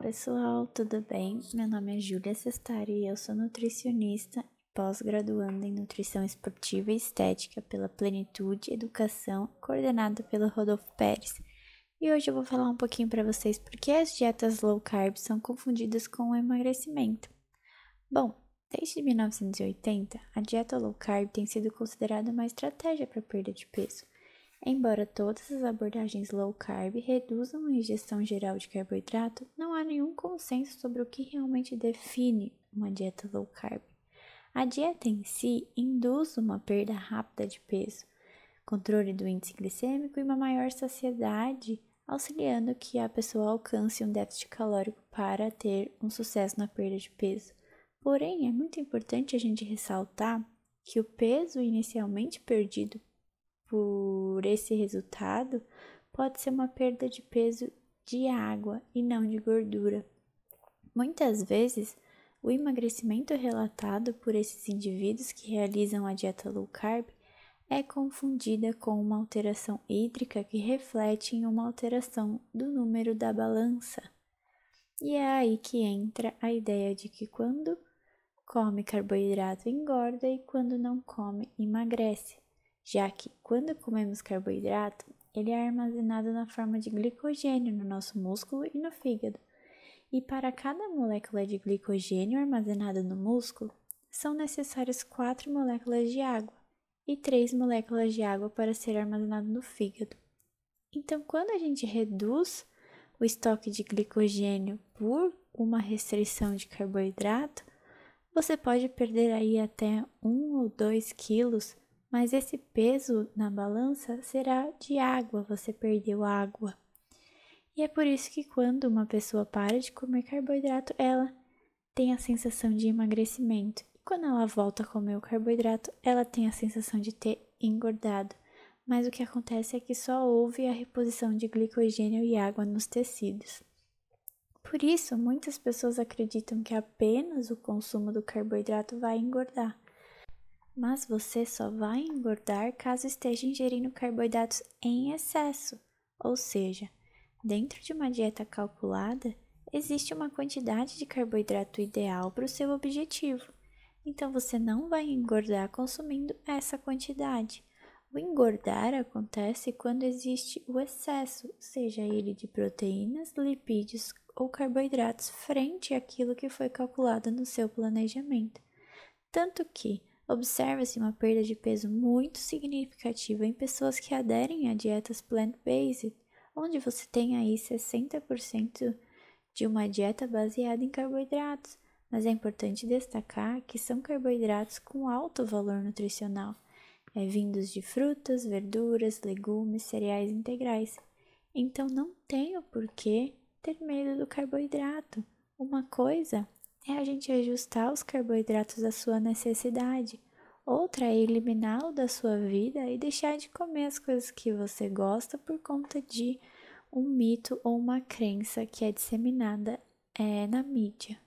pessoal, tudo bem? Meu nome é Júlia Sestari e eu sou nutricionista e pós-graduanda em Nutrição Esportiva e Estética pela Plenitude Educação, coordenada pelo Rodolfo Pérez. E hoje eu vou falar um pouquinho para vocês por que as dietas low carb são confundidas com o emagrecimento. Bom, desde 1980, a dieta low carb tem sido considerada uma estratégia para perda de peso. Embora todas as abordagens low carb reduzam a ingestão geral de carboidrato, não há nenhum consenso sobre o que realmente define uma dieta low carb. A dieta em si induz uma perda rápida de peso, controle do índice glicêmico e uma maior saciedade, auxiliando que a pessoa alcance um déficit calórico para ter um sucesso na perda de peso. Porém, é muito importante a gente ressaltar que o peso inicialmente perdido por esse resultado pode ser uma perda de peso de água e não de gordura. Muitas vezes, o emagrecimento relatado por esses indivíduos que realizam a dieta low carb é confundida com uma alteração hídrica que reflete em uma alteração do número da balança. E é aí que entra a ideia de que quando come carboidrato engorda e quando não come emagrece já que quando comemos carboidrato, ele é armazenado na forma de glicogênio no nosso músculo e no fígado. E para cada molécula de glicogênio armazenada no músculo, são necessárias 4 moléculas de água e 3 moléculas de água para ser armazenado no fígado. Então, quando a gente reduz o estoque de glicogênio por uma restrição de carboidrato, você pode perder aí até 1 ou 2 quilos mas esse peso na balança será de água, você perdeu água. E é por isso que quando uma pessoa para de comer carboidrato, ela tem a sensação de emagrecimento. E quando ela volta a comer o carboidrato, ela tem a sensação de ter engordado. Mas o que acontece é que só houve a reposição de glicogênio e água nos tecidos. Por isso, muitas pessoas acreditam que apenas o consumo do carboidrato vai engordar mas você só vai engordar caso esteja ingerindo carboidratos em excesso, ou seja, dentro de uma dieta calculada, existe uma quantidade de carboidrato ideal para o seu objetivo. Então você não vai engordar consumindo essa quantidade. O engordar acontece quando existe o excesso, seja ele de proteínas, lipídios ou carboidratos, frente àquilo que foi calculado no seu planejamento. Tanto que observa-se uma perda de peso muito significativa em pessoas que aderem a dietas plant-based, onde você tem aí 60% de uma dieta baseada em carboidratos, mas é importante destacar que são carboidratos com alto valor nutricional, é, vindos de frutas, verduras, legumes, cereais integrais. Então não tenho por que ter medo do carboidrato. Uma coisa é a gente ajustar os carboidratos à sua necessidade. Outra é eliminá-lo da sua vida e deixar de comer as coisas que você gosta por conta de um mito ou uma crença que é disseminada é, na mídia.